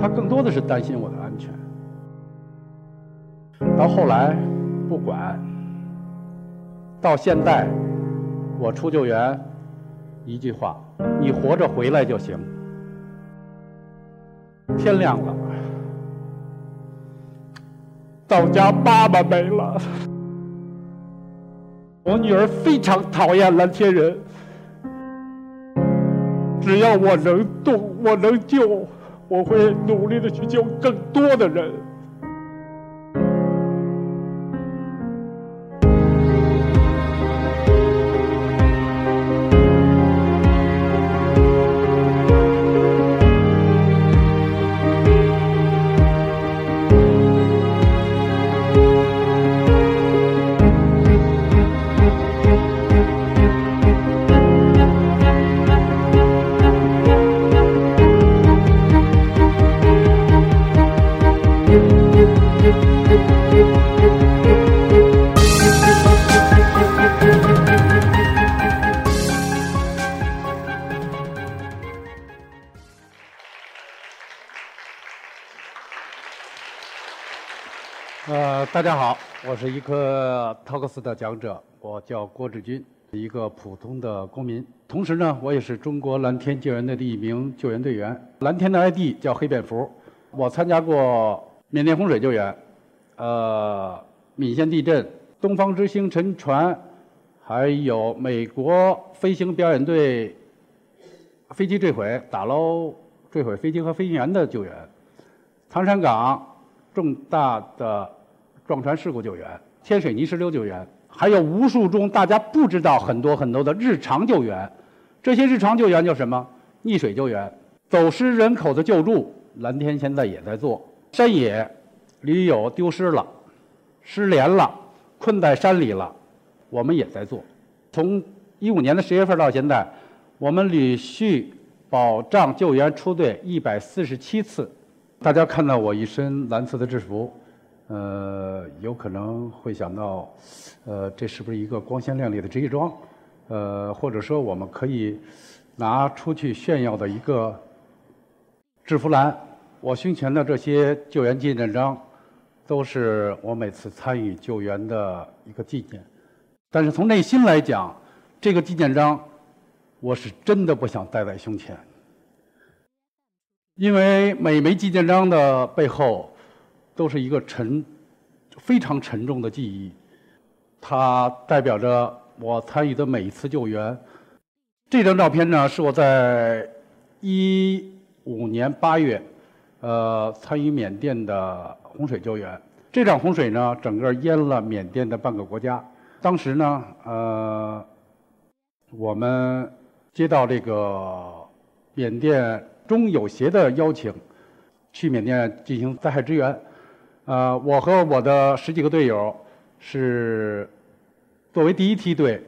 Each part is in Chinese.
他更多的是担心我的安全。到后来，不管，到现在，我出救援，一句话：你活着回来就行。天亮了，到家爸爸没了。我女儿非常讨厌蓝天人，只要我能动，我能救，我会努力的去救更多的人。呃，大家好，我是一个 Talks 的讲者，我叫郭志军，一个普通的公民。同时呢，我也是中国蓝天救援队的一名救援队员。蓝天的 ID 叫黑蝙蝠。我参加过缅甸洪水救援，呃，闽县地震、东方之星沉船，还有美国飞行表演队飞机坠毁、打捞坠毁飞机和飞行员的救援，唐山港重大的撞船事故救援、天水泥石流救援，还有无数中大家不知道很多很多的日常救援。这些日常救援叫什么？溺水救援、走失人口的救助，蓝天现在也在做。山野驴友丢失了、失联了、困在山里了，我们也在做。从一五年的十月份到现在，我们连续保障救援出队一百四十七次。大家看到我一身蓝色的制服，呃，有可能会想到，呃，这是不是一个光鲜亮丽的职业装？呃，或者说我们可以拿出去炫耀的一个制服栏。我胸前的这些救援纪念章，都是我每次参与救援的一个纪念。但是从内心来讲，这个纪念章，我是真的不想戴在胸前。因为每枚纪念章的背后，都是一个沉、非常沉重的记忆，它代表着我参与的每一次救援。这张照片呢，是我在一五年八月，呃，参与缅甸的洪水救援。这场洪水呢，整个淹了缅甸的半个国家。当时呢，呃，我们接到这个缅甸。中友协的邀请，去缅甸进行灾害支援。呃，我和我的十几个队友是作为第一梯队，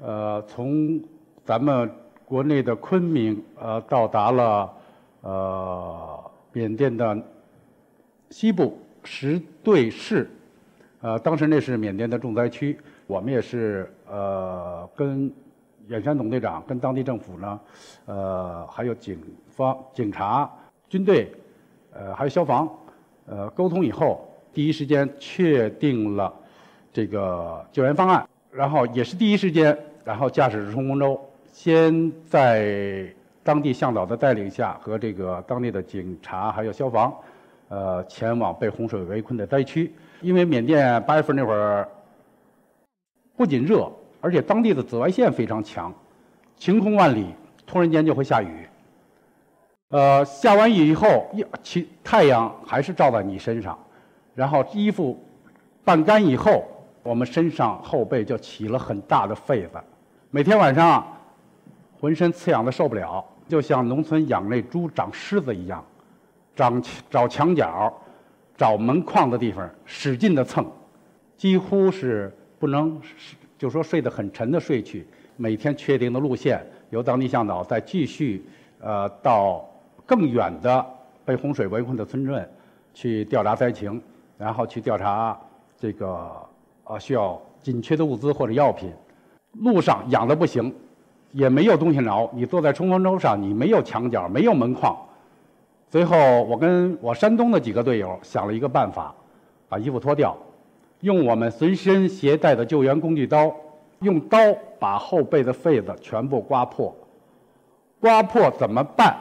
呃，从咱们国内的昆明呃到达了呃缅甸的西部石对市。呃，当时那是缅甸的重灾区，我们也是呃跟。远山总队长跟当地政府呢，呃，还有警方、警察、军队，呃，还有消防，呃，沟通以后，第一时间确定了这个救援方案，然后也是第一时间，然后驾驶冲锋舟，先在当地向导的带领下，和这个当地的警察还有消防，呃，前往被洪水围困的灾区。因为缅甸八月份那会儿不仅热。而且当地的紫外线非常强，晴空万里，突然间就会下雨。呃，下完雨以后，其太阳还是照在你身上，然后衣服半干以后，我们身上后背就起了很大的痱子。每天晚上，浑身刺痒的受不了，就像农村养那猪长虱子一样，长找墙角、找门框的地方使劲的蹭，几乎是不能。就说睡得很沉的睡去，每天确定的路线，由当地向导再继续，呃，到更远的被洪水围困的村镇去调查灾情，然后去调查这个呃需要紧缺的物资或者药品。路上痒的不行，也没有东西挠，你坐在冲锋舟上，你没有墙角，没有门框，最后，我跟我山东的几个队友想了一个办法，把衣服脱掉，用我们随身携带的救援工具刀，用刀把后背的痱子全部刮破。刮破怎么办？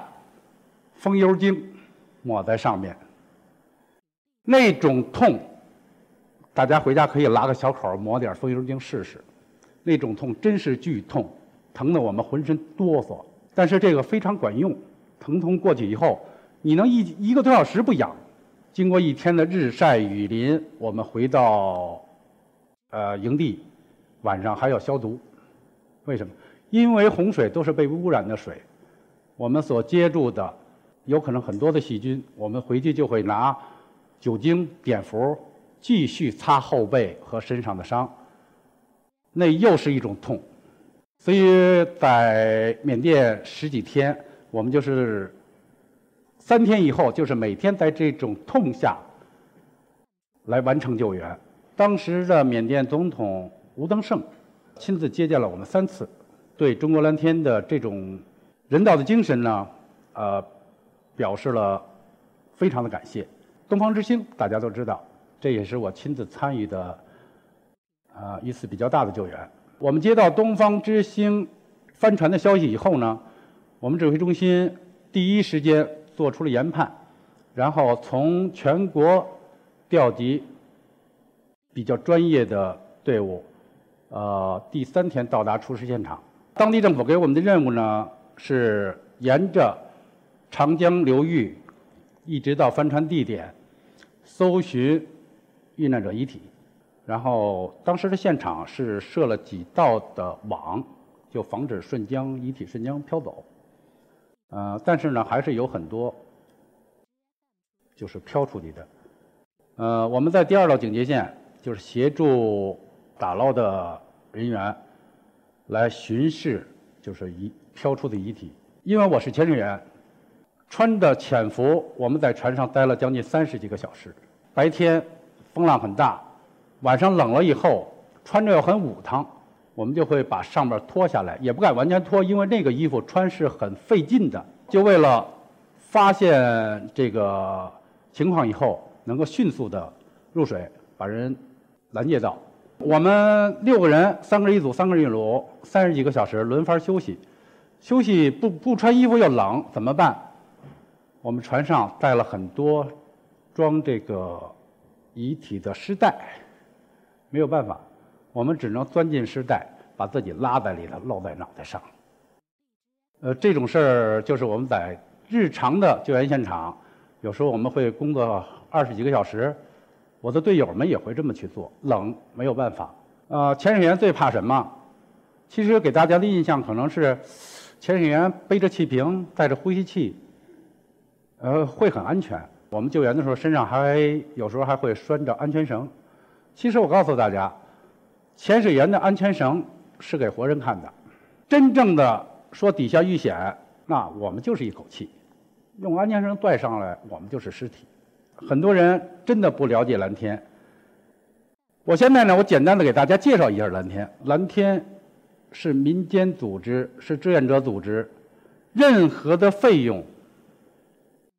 风油精抹在上面。那种痛，大家回家可以拉个小口抹点风油精试试。那种痛真是剧痛，疼得我们浑身哆嗦。但是这个非常管用，疼痛过去以后，你能一一个多小时不痒。经过一天的日晒雨淋，我们回到呃营地，晚上还要消毒。为什么？因为洪水都是被污染的水。我们所接触的有可能很多的细菌，我们回去就会拿酒精、碘伏继续擦后背和身上的伤，那又是一种痛。所以在缅甸十几天，我们就是三天以后，就是每天在这种痛下来完成救援。当时的缅甸总统吴登盛亲自接见了我们三次，对中国蓝天的这种。人道的精神呢，呃，表示了非常的感谢。东方之星大家都知道，这也是我亲自参与的，啊一次比较大的救援。我们接到东方之星帆船的消息以后呢，我们指挥中心第一时间做出了研判，然后从全国调集比较专业的队伍，呃，第三天到达出事现场。当地政府给我们的任务呢？是沿着长江流域，一直到帆船地点，搜寻遇难者遗体。然后当时的现场是设了几道的网，就防止顺江遗体顺江漂走。呃，但是呢，还是有很多就是漂出去的。呃，我们在第二道警戒线，就是协助打捞的人员来巡视，就是遗。飘出的遗体，因为我是潜水员，穿着潜伏，我们在船上待了将近三十几个小时。白天风浪很大，晚上冷了以后，穿着又很捂烫，我们就会把上面脱下来，也不敢完全脱，因为那个衣服穿是很费劲的。就为了发现这个情况以后，能够迅速的入水把人拦截到。我们六个人，三个人一组，三个人一组，三十几个小时轮番休息。休息不不穿衣服又冷怎么办？我们船上带了很多装这个遗体的尸袋，没有办法，我们只能钻进尸袋，把自己拉在里头，露在脑袋上。呃，这种事儿就是我们在日常的救援现场，有时候我们会工作二十几个小时，我的队友们也会这么去做。冷没有办法。呃，潜水员最怕什么？其实给大家的印象可能是。潜水员背着气瓶，带着呼吸器，呃，会很安全。我们救援的时候，身上还有时候还会拴着安全绳。其实我告诉大家，潜水员的安全绳是给活人看的。真正的说底下遇险，那我们就是一口气，用安全绳拽上来，我们就是尸体。很多人真的不了解蓝天。我现在呢，我简单的给大家介绍一下蓝天。蓝天。是民间组织，是志愿者组织，任何的费用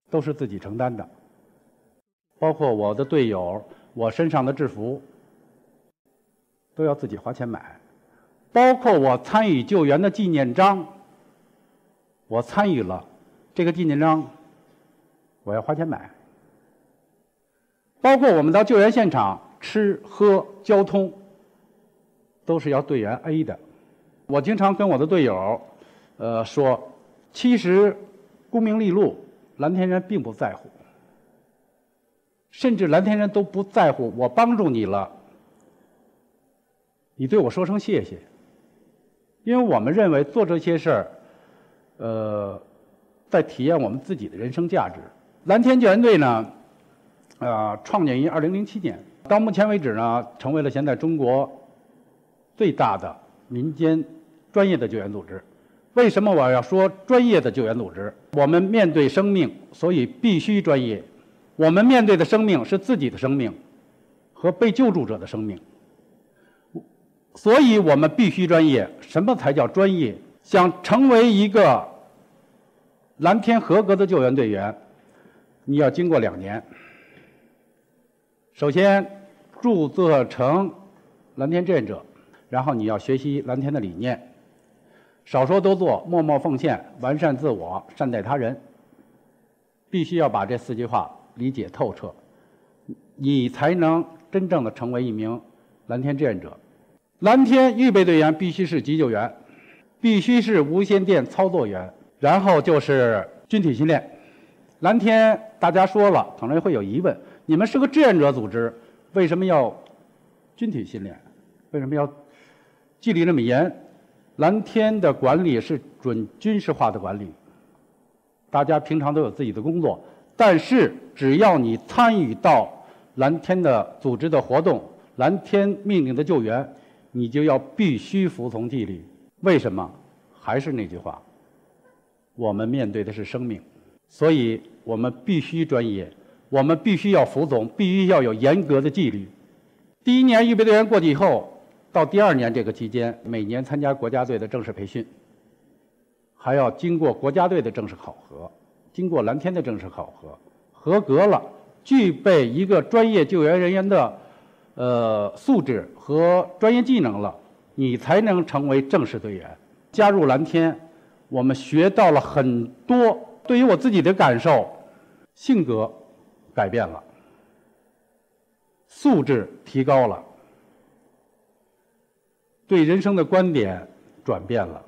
都是自己承担的，包括我的队友，我身上的制服都要自己花钱买，包括我参与救援的纪念章，我参与了这个纪念章，我要花钱买，包括我们到救援现场吃喝交通都是要队员 A 的。我经常跟我的队友，呃说，其实功名利禄，蓝天人并不在乎，甚至蓝天人都不在乎我帮助你了，你对我说声谢谢，因为我们认为做这些事儿，呃，在体验我们自己的人生价值。蓝天救援队呢，啊，创建于二零零七年，到目前为止呢，成为了现在中国最大的。民间专业的救援组织，为什么我要说专业的救援组织？我们面对生命，所以必须专业。我们面对的生命是自己的生命和被救助者的生命，所以我们必须专业。什么才叫专业？想成为一个蓝天合格的救援队员，你要经过两年。首先注册成蓝天志愿者，然后你要学习蓝天的理念，少说多做，默默奉献，完善自我，善待他人。必须要把这四句话理解透彻，你才能真正的成为一名蓝天志愿者。蓝天预备队员必须是急救员，必须是无线电操作员，然后就是军体训练。蓝天大家说了，可能会有疑问。你们是个志愿者组织，为什么要军体训练？为什么要纪律那么严？蓝天的管理是准军事化的管理，大家平常都有自己的工作，但是只要你参与到蓝天的组织的活动，蓝天命令的救援，你就要必须服从纪律。为什么？还是那句话，我们面对的是生命，所以我们必须专业。我们必须要服从，必须要有严格的纪律。第一年预备队员过去以后，到第二年这个期间，每年参加国家队的正式培训，还要经过国家队的正式考核，经过蓝天的正式考核，合格了，具备一个专业救援人员的呃素质和专业技能了，你才能成为正式队员。加入蓝天，我们学到了很多。对于我自己的感受，性格。改变了，素质提高了，对人生的观点转变了。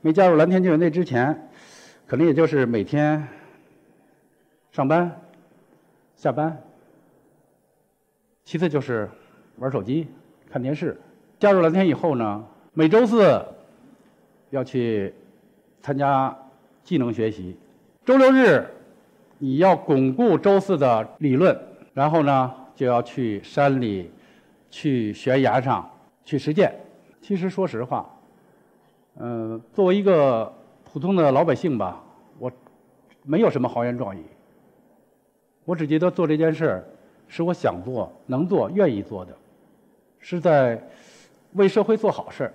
没加入蓝天救援队之前，可能也就是每天上班、下班，其次就是玩手机、看电视。加入蓝天以后呢，每周四要去参加技能学习，周六日。你要巩固周四的理论，然后呢，就要去山里、去悬崖上去实践。其实说实话，嗯，作为一个普通的老百姓吧，我没有什么豪言壮语。我只觉得做这件事是我想做、能做、愿意做的，是在为社会做好事儿，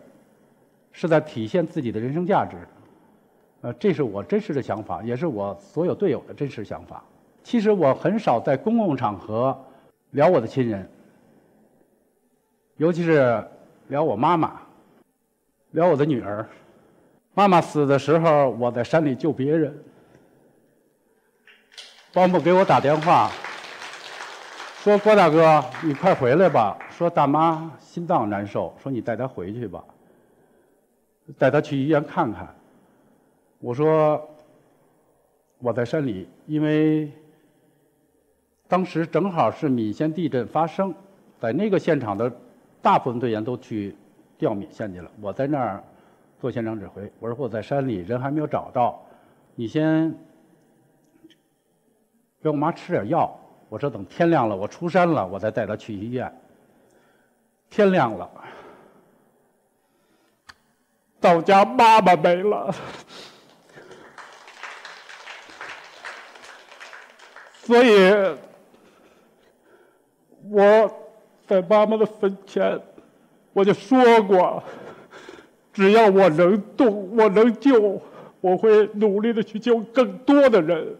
是在体现自己的人生价值。呃，这是我真实的想法，也是我所有队友的真实想法。其实我很少在公共场合聊我的亲人，尤其是聊我妈妈，聊我的女儿。妈妈死的时候，我在山里救别人，保姆给我打电话，说郭大哥，你快回来吧。说大妈心脏难受，说你带她回去吧，带她去医院看看。我说我在山里，因为当时正好是岷县地震发生，在那个现场的大部分队员都去调岷县去了，我在那儿做现场指挥。我说我在山里，人还没有找到，你先给我妈吃点药。我说等天亮了，我出山了，我再带她去医院。天亮了，到家妈妈没了。所以，我在妈妈的坟前，我就说过，只要我能动，我能救，我会努力的去救更多的人。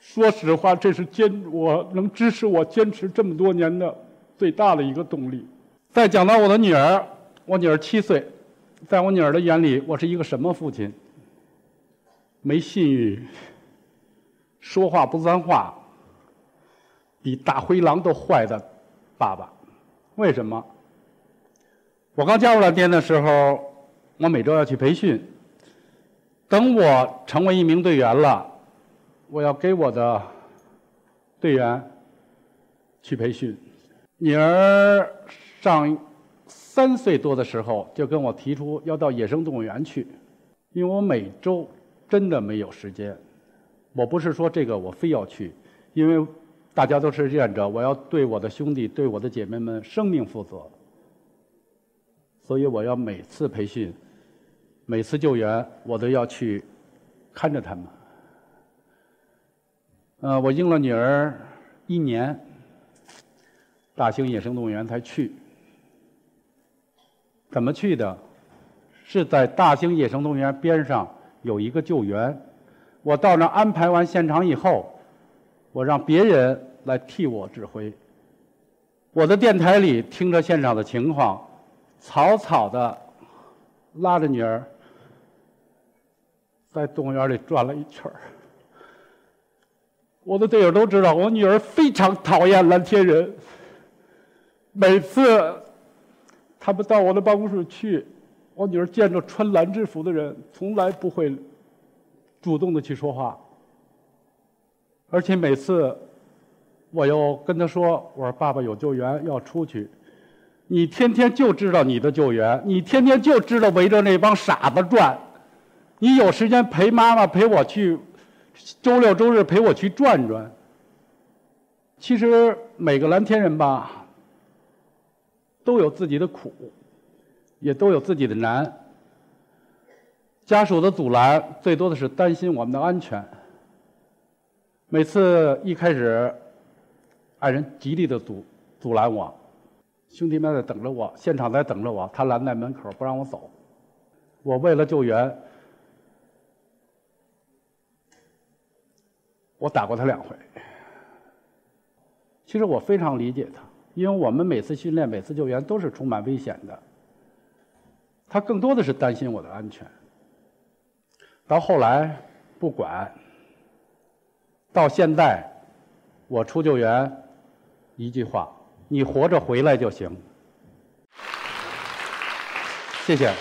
说实话，这是坚我能支持我坚持这么多年的最大的一个动力。再讲到我的女儿，我女儿七岁，在我女儿的眼里，我是一个什么父亲？没信誉。说话不算话，比大灰狼都坏的爸爸，为什么？我刚加入蓝天的时候，我每周要去培训。等我成为一名队员了，我要给我的队员去培训。女儿上三岁多的时候，就跟我提出要到野生动物园去，因为我每周真的没有时间。我不是说这个我非要去，因为大家都是志愿者，我要对我的兄弟、对我的姐妹们生命负责，所以我要每次培训、每次救援，我都要去看着他们。呃，我应了女儿一年，大兴野生动物园才去。怎么去的？是在大兴野生动物园边上有一个救援。我到那安排完现场以后，我让别人来替我指挥。我的电台里听着现场的情况，草草的拉着女儿在动物园里转了一圈儿。我的队友都知道，我女儿非常讨厌蓝天人。每次他们到我的办公室去，我女儿见着穿蓝制服的人，从来不会主动的去说话。而且每次我又跟她说：“我说爸爸有救援要出去，你天天就知道你的救援，你天天就知道围着那帮傻子转，你有时间陪妈妈陪我去。”周六周日陪我去转转。其实每个蓝天人吧，都有自己的苦，也都有自己的难。家属的阻拦，最多的是担心我们的安全。每次一开始，爱人极力的阻阻拦我，兄弟们在等着我，现场在等着我，他拦在门口不让我走。我为了救援。我打过他两回，其实我非常理解他，因为我们每次训练、每次救援都是充满危险的。他更多的是担心我的安全。到后来不管，到现在我出救援，一句话：你活着回来就行。谢谢。